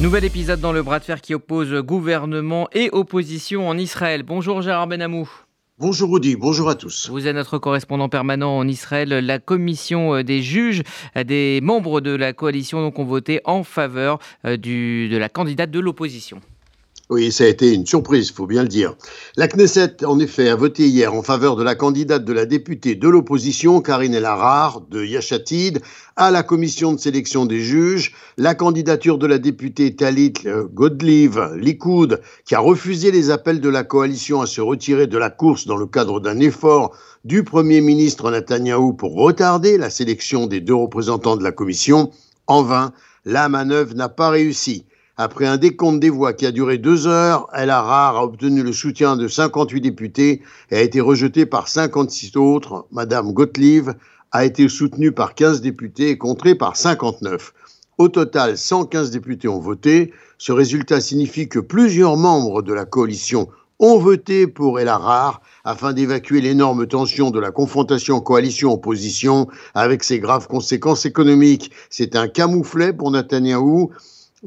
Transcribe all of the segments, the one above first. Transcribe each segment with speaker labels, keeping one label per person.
Speaker 1: Nouvel épisode dans le bras de fer qui oppose gouvernement et opposition en Israël. Bonjour Gérard Benamou.
Speaker 2: Bonjour Rudy, bonjour à tous.
Speaker 1: Vous êtes notre correspondant permanent en Israël. La commission euh, des juges, euh, des membres de la coalition donc, ont voté en faveur euh, du, de la candidate de l'opposition.
Speaker 2: Oui, ça a été une surprise, faut bien le dire. La Knesset, en effet, a voté hier en faveur de la candidate de la députée de l'opposition, Karine Elarar, de Yachatid, à la commission de sélection des juges. La candidature de la députée Talit Godliv, Likoud, qui a refusé les appels de la coalition à se retirer de la course dans le cadre d'un effort du Premier ministre Netanyahou pour retarder la sélection des deux représentants de la commission. En vain, la manœuvre n'a pas réussi. Après un décompte des voix qui a duré deux heures, El Harar a obtenu le soutien de 58 députés et a été rejetée par 56 autres. Madame Gottlieb a été soutenue par 15 députés et contrée par 59. Au total, 115 députés ont voté. Ce résultat signifie que plusieurs membres de la coalition ont voté pour El Harar afin d'évacuer l'énorme tension de la confrontation coalition-opposition avec ses graves conséquences économiques. C'est un camouflet pour Netanyahou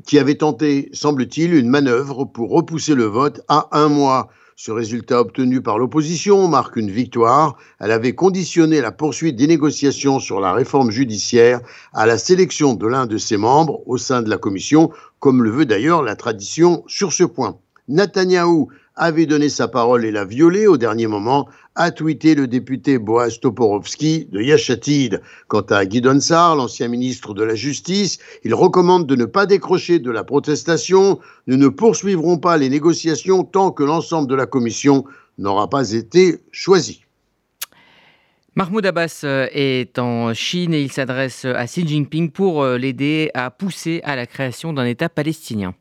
Speaker 2: qui avait tenté, semble-t-il, une manœuvre pour repousser le vote à un mois. Ce résultat obtenu par l'opposition marque une victoire. Elle avait conditionné la poursuite des négociations sur la réforme judiciaire à la sélection de l'un de ses membres au sein de la commission, comme le veut d'ailleurs la tradition sur ce point. Netanyahou avait donné sa parole et l'a violée au dernier moment, a tweeté le député Boaz Toporowski de Yachatid. Quant à Guidon Sar, l'ancien ministre de la Justice, il recommande de ne pas décrocher de la protestation. Nous ne poursuivrons pas les négociations tant que l'ensemble de la commission n'aura pas été choisi.
Speaker 1: Mahmoud Abbas euh, est en Chine et il s'adresse à Xi Jinping pour euh, l'aider à pousser à la création d'un État palestinien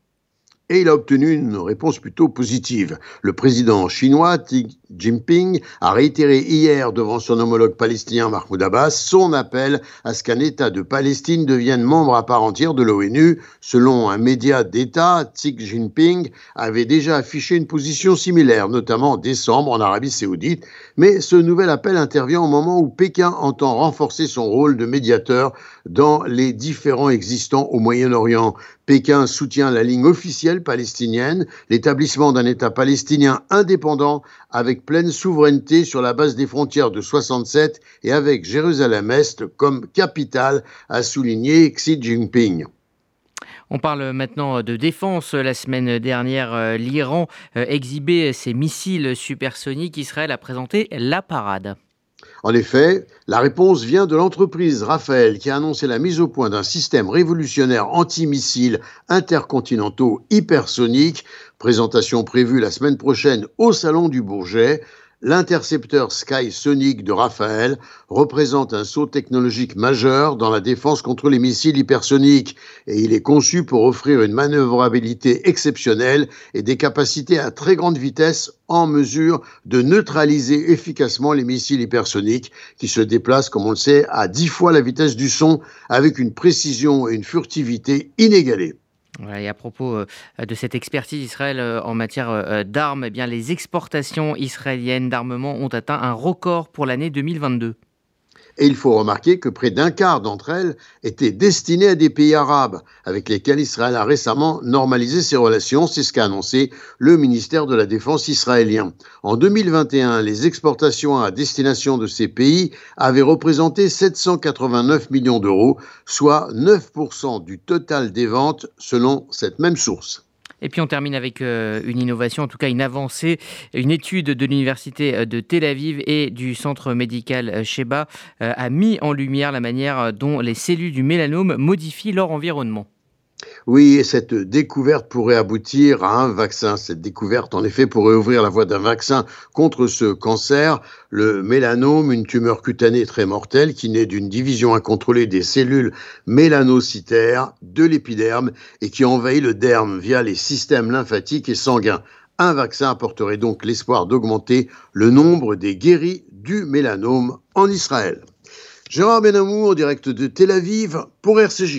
Speaker 2: et il a obtenu une réponse plutôt positive. Le président chinois Xi Jinping a réitéré hier devant son homologue palestinien Mahmoud Abbas son appel à ce qu'un État de Palestine devienne membre à part entière de l'ONU. Selon un média d'État, Xi Jinping avait déjà affiché une position similaire, notamment en décembre en Arabie saoudite, mais ce nouvel appel intervient au moment où Pékin entend renforcer son rôle de médiateur dans les différents existants au Moyen-Orient. Pékin soutient la ligne officielle palestinienne, l'établissement d'un État palestinien indépendant avec pleine souveraineté sur la base des frontières de 67 et avec Jérusalem-Est comme capitale, a souligné Xi Jinping.
Speaker 1: On parle maintenant de défense. La semaine dernière, l'Iran exhibait ses missiles supersoniques. Israël a présenté la parade.
Speaker 2: En effet, la réponse vient de l'entreprise Rafael qui a annoncé la mise au point d'un système révolutionnaire anti-missiles intercontinentaux hypersoniques, présentation prévue la semaine prochaine au Salon du Bourget. L'intercepteur Sky Sonic de Rafael représente un saut technologique majeur dans la défense contre les missiles hypersoniques et il est conçu pour offrir une manœuvrabilité exceptionnelle et des capacités à très grande vitesse en mesure de neutraliser efficacement les missiles hypersoniques qui se déplacent, comme on le sait, à dix fois la vitesse du son avec une précision et une furtivité inégalées
Speaker 1: et à propos euh, de cette expertise d'Israël euh, en matière euh, d'armes, eh bien, les exportations israéliennes d'armement ont atteint un record pour l'année 2022.
Speaker 2: Et il faut remarquer que près d'un quart d'entre elles étaient destinées à des pays arabes, avec lesquels Israël a récemment normalisé ses relations. C'est ce qu'a annoncé le ministère de la Défense israélien. En 2021, les exportations à destination de ces pays avaient représenté 789 millions d'euros, soit 9% du total des ventes selon cette même source.
Speaker 1: Et puis on termine avec euh, une innovation, en tout cas une avancée, une étude de l'université euh, de Tel Aviv et du centre médical euh, Sheba a mis en lumière la manière dont les cellules du mélanome modifient leur environnement.
Speaker 2: Oui, et cette découverte pourrait aboutir à un vaccin. Cette découverte, en effet, pourrait ouvrir la voie d'un vaccin contre ce cancer, le mélanome, une tumeur cutanée très mortelle qui naît d'une division incontrôlée des cellules mélanocytaires de l'épiderme et qui envahit le derme via les systèmes lymphatiques et sanguins. Un vaccin apporterait donc l'espoir d'augmenter le nombre des guéris du mélanome en Israël. Gérard Benamou en direct de Tel Aviv pour RCJ.